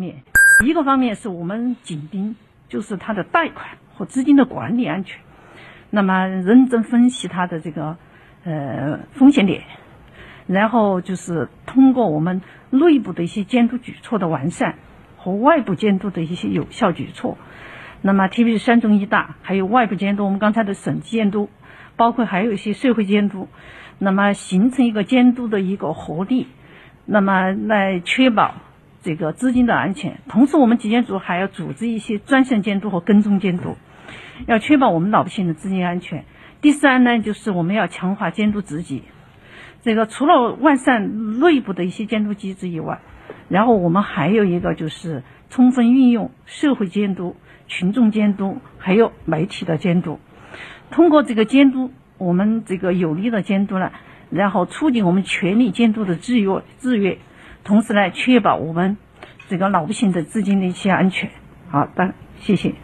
面，一个方面是我们紧盯，就是它的贷款和资金的管理安全，那么认真分析它的这个呃风险点，然后就是通过我们内部的一些监督举措的完善和外部监督的一些有效举措，那么特别是三中一大，还有外部监督，我们刚才的省监督，包括还有一些社会监督，那么形成一个监督的一个合力，那么来确保。这个资金的安全，同时我们纪检组还要组织一些专项监督和跟踪监督，要确保我们老百姓的资金安全。第三呢，就是我们要强化监督职级。这个除了完善内部的一些监督机制以外，然后我们还有一个就是充分运用社会监督、群众监督，还有媒体的监督。通过这个监督，我们这个有力的监督呢，然后促进我们权力监督的制约制约。同时呢，确保我们这个老百姓的资金的一些安全。好的，谢谢。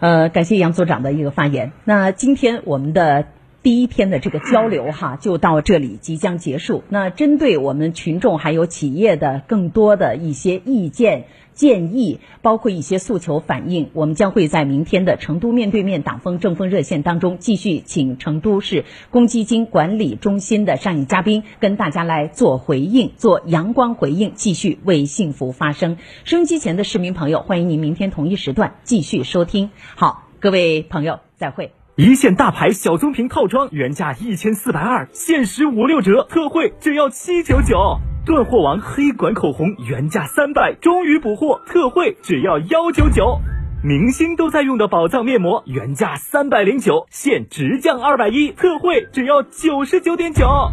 呃，感谢杨所长的一个发言。那今天我们的。第一天的这个交流哈，就到这里即将结束。那针对我们群众还有企业的更多的一些意见建议，包括一些诉求反映，我们将会在明天的成都面对面党风政风热线当中继续请成都市公积金管理中心的上一嘉宾跟大家来做回应，做阳光回应，继续为幸福发声。收音机前的市民朋友，欢迎您明天同一时段继续收听。好，各位朋友，再会。一线大牌小棕瓶套装原价一千四百二，限时五六折，特惠只要七九九。断货王黑管口红原价三百，终于补货，特惠只要幺九九。明星都在用的宝藏面膜原价三百零九，现直降二百一，特惠只要九十九点九。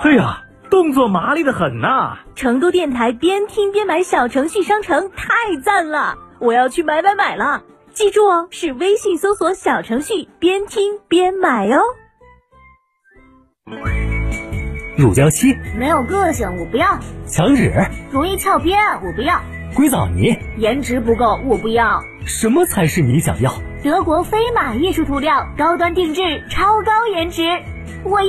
嘿呀，动作麻利的很呐！成都电台边听边买小程序商城太赞了，我要去买买买了！记住哦，是微信搜索小程序边听边买哦。乳胶漆没有个性，我不要。墙纸容易翘边，我不要。硅藻泥颜值不够，我不要。什么才是你想要？德国飞马艺术涂料，高端定制，超高颜值，我要。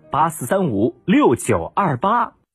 八四三五六九二八。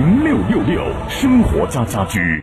零六六六生活家家居，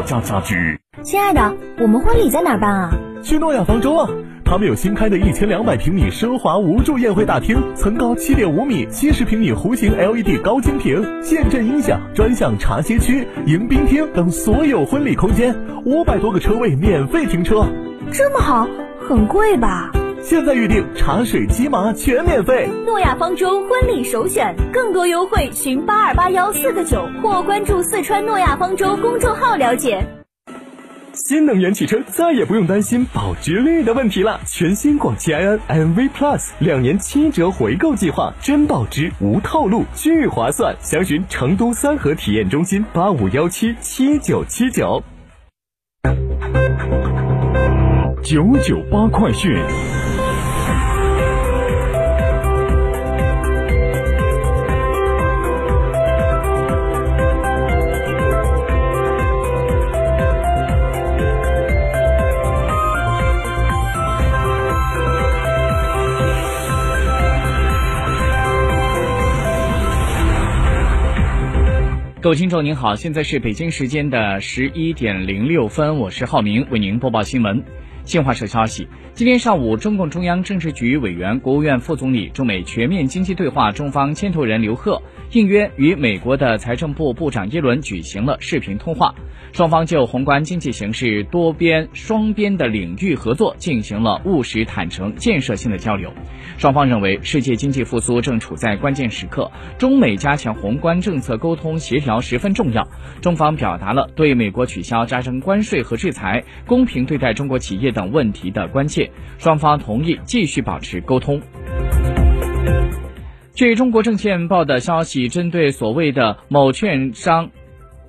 家家居。亲爱的，我们婚礼在哪办啊？去诺亚方舟啊。他们有新开的一千两百平米奢华无柱宴会大厅，层高七点五米，七十平米弧形 LED 高清屏，现阵音响，专项茶歇区、迎宾厅等所有婚礼空间，五百多个车位免费停车。这么好，很贵吧？现在预定茶水、鸡麻全免费。诺亚方舟婚礼首选，更多优惠寻八二八幺四个九或关注四川诺亚方舟公众号了解。新能源汽车再也不用担心保值率的问题了。全新广汽埃安 MV Plus 两年七折回购计划，真保值无套路，巨划算。详询成都三河体验中心八五幺七七九七九。九九八快讯。各位听众您好，现在是北京时间的十一点零六分，我是浩明，为您播报新闻。新华社消息，今天上午，中共中央政治局委员、国务院副总理、中美全面经济对话中方牵头人刘鹤应约与美国的财政部部长耶伦举行了视频通话。双方就宏观经济形势、多边、双边的领域合作进行了务实、坦诚、建设性的交流。双方认为，世界经济复苏正处在关键时刻，中美加强宏观政策沟通协调十分重要。中方表达了对美国取消加征关税和制裁、公平对待中国企业等问题的关切。双方同意继续保持沟通。据中国证券报的消息，针对所谓的某券商。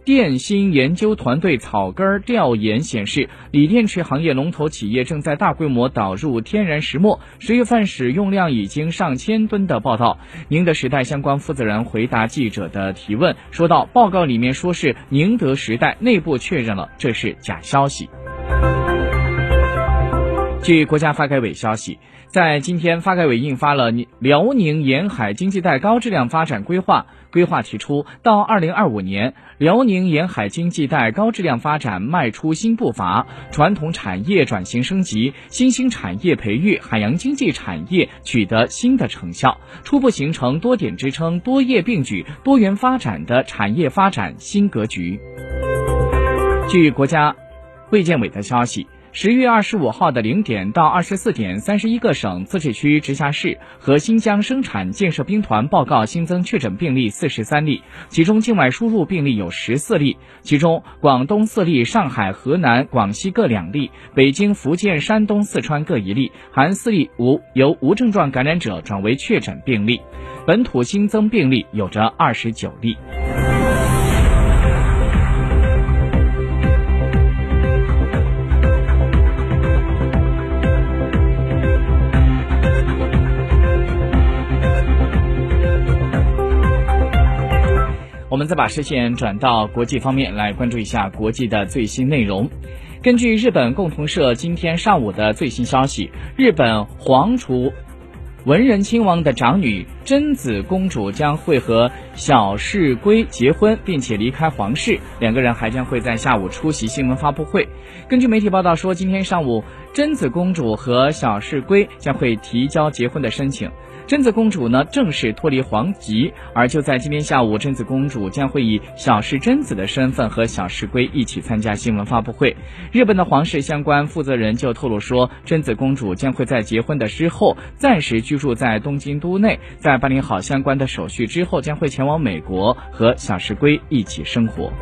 电芯研究团队草根调研显示，锂电池行业龙头企业正在大规模导入天然石墨，十月份使用量已经上千吨的报道。宁德时代相关负责人回答记者的提问，说到：“报告里面说是宁德时代内部确认了，这是假消息。”据国家发改委消息。在今天，发改委印发了《辽宁沿海经济带高质量发展规划》，规划提出，到二零二五年，辽宁沿海经济带高质量发展迈出新步伐，传统产业转型升级，新兴产业培育，海洋经济产业取得新的成效，初步形成多点支撑、多业并举、多元发展的产业发展新格局。据国家卫健委的消息。十月二十五号的零点到二十四点，三十一个省、自治区、直辖市和新疆生产建设兵团报告新增确诊病例四十三例，其中境外输入病例有十四例，其中广东四例，上海、河南、广西各两例，北京、福建、山东、四川各一例，含四例无由无症状感染者转为确诊病例，本土新增病例有着二十九例。我们再把视线转到国际方面来关注一下国际的最新内容。根据日本共同社今天上午的最新消息，日本皇储文仁亲王的长女贞子公主将会和小室圭结婚，并且离开皇室。两个人还将会在下午出席新闻发布会。根据媒体报道说，今天上午贞子公主和小室圭将会提交结婚的申请。贞子公主呢正式脱离皇籍，而就在今天下午，贞子公主将会以小室贞子的身份和小室圭一起参加新闻发布会。日本的皇室相关负责人就透露说，贞子公主将会在结婚的之后暂时居住在东京都内，在办理好相关的手续之后，将会前往美国和小室圭一起生活。